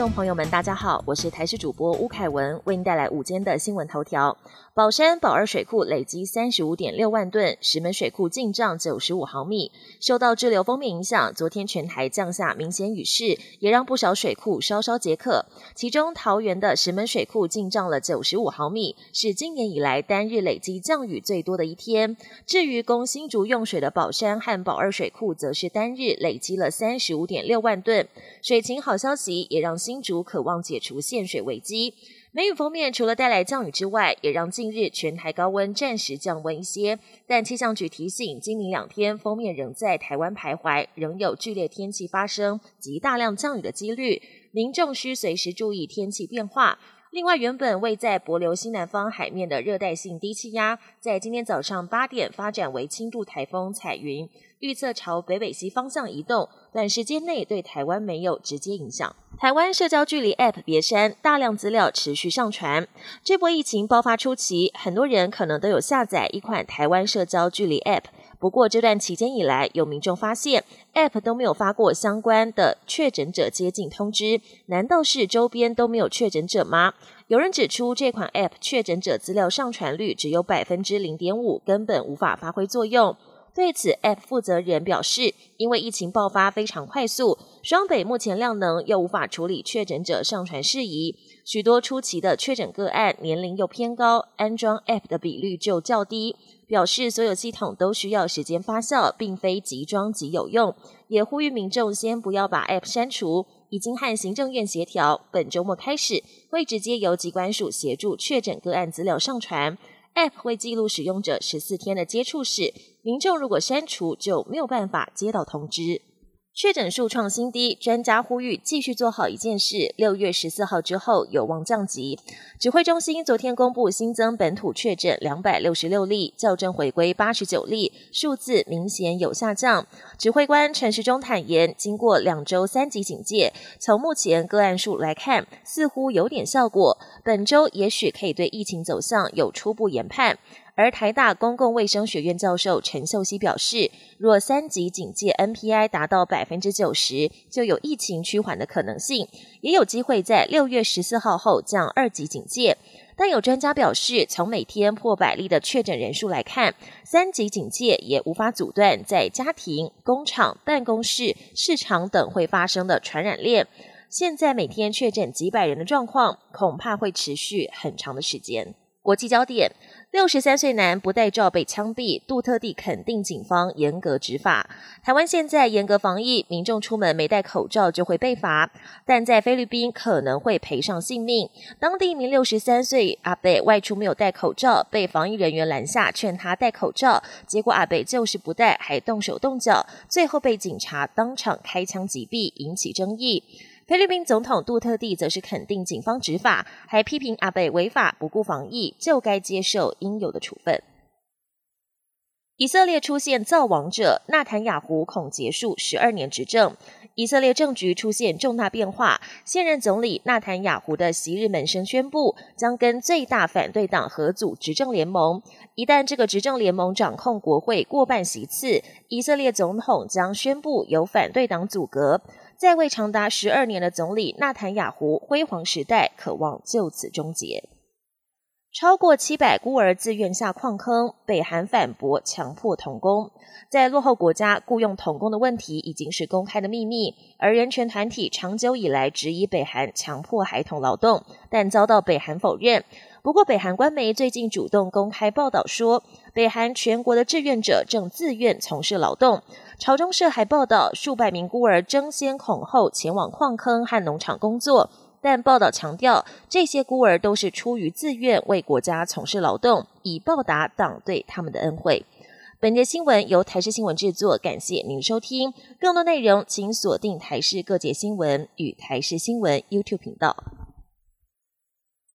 众朋友们，大家好，我是台视主播吴凯文，为您带来午间的新闻头条。宝山宝二水库累积三十五点六万吨，石门水库进账九十五毫米。受到滞留封面影响，昨天全台降下明显雨势，也让不少水库稍稍解渴。其中桃园的石门水库进账了九十五毫米，是今年以来单日累积降雨最多的一天。至于供新竹用水的宝山和宝二水库，则是单日累积了三十五点六万吨。水情好消息也让新竹渴望解除限水危机。梅雨封面除了带来降雨之外，也让近日全台高温暂时降温一些。但气象局提醒，今明两天封面仍在台湾徘徊，仍有剧烈天气发生及大量降雨的几率，民众需随时注意天气变化。另外，原本位在博流西南方海面的热带性低气压，在今天早上八点发展为轻度台风彩云，预测朝北北西方向移动，短时间内对台湾没有直接影响。台湾社交距离 App 别删，大量资料持续上传。这波疫情爆发初期，很多人可能都有下载一款台湾社交距离 App。不过这段期间以来，有民众发现 App 都没有发过相关的确诊者接近通知，难道是周边都没有确诊者吗？有人指出，这款 App 确诊者资料上传率只有百分之零点五，根本无法发挥作用。对此，App 负责人表示，因为疫情爆发非常快速，双北目前量能又无法处理确诊者上传事宜，许多初期的确诊个案年龄又偏高，安装 App 的比率就较低。表示所有系统都需要时间发酵，并非即装即有用，也呼吁民众先不要把 App 删除。已经和行政院协调，本周末开始会直接由机关署协助确诊个案资料上传。App 会记录使用者十四天的接触史，民众如果删除就没有办法接到通知。确诊数创新低，专家呼吁继续做好一件事。六月十四号之后有望降级。指挥中心昨天公布新增本土确诊两百六十六例，校正回归八十九例，数字明显有下降。指挥官陈时中坦言，经过两周三级警戒，从目前个案数来看，似乎有点效果。本周也许可以对疫情走向有初步研判。而台大公共卫生学院教授陈秀熙表示，若三级警戒 NPI 达到百分之九十，就有疫情趋缓的可能性，也有机会在六月十四号后降二级警戒。但有专家表示，从每天破百例的确诊人数来看，三级警戒也无法阻断在家庭、工厂、办公室、市场等会发生的传染链。现在每天确诊几百人的状况，恐怕会持续很长的时间。国际焦点。六十三岁男不戴罩被枪毙，杜特地肯定警方严格执法。台湾现在严格防疫，民众出门没戴口罩就会被罚，但在菲律宾可能会赔上性命。当地一名六十三岁阿贝外出没有戴口罩，被防疫人员拦下，劝他戴口罩，结果阿贝就是不戴，还动手动脚，最后被警察当场开枪击毙，引起争议。菲律宾总统杜特地则是肯定警方执法，还批评阿贝违法不顾防疫，就该接受应有的处分。以色列出现造王者，纳坦雅胡恐结束十二年执政。以色列政局出现重大变化，现任总理纳坦雅胡的昔日门生宣布，将跟最大反对党合组执政联盟。一旦这个执政联盟掌控国会过半席次，以色列总统将宣布由反对党阻隔。在位长达十二年的总理纳坦雅胡辉煌时代，渴望就此终结。超过七百孤儿自愿下矿坑，北韩反驳强迫童工。在落后国家，雇佣童工的问题已经是公开的秘密，而人权团体长久以来质疑北韩强迫孩童劳动，但遭到北韩否认。不过，北韩官媒最近主动公开报道说，北韩全国的志愿者正自愿从事劳动。朝中社还报道，数百名孤儿争先恐后前往矿坑和农场工作，但报道强调，这些孤儿都是出于自愿为国家从事劳动，以报答党对他们的恩惠。本节新闻由台视新闻制作，感谢您收听。更多内容请锁定台视各界新闻与台视新闻 YouTube 频道。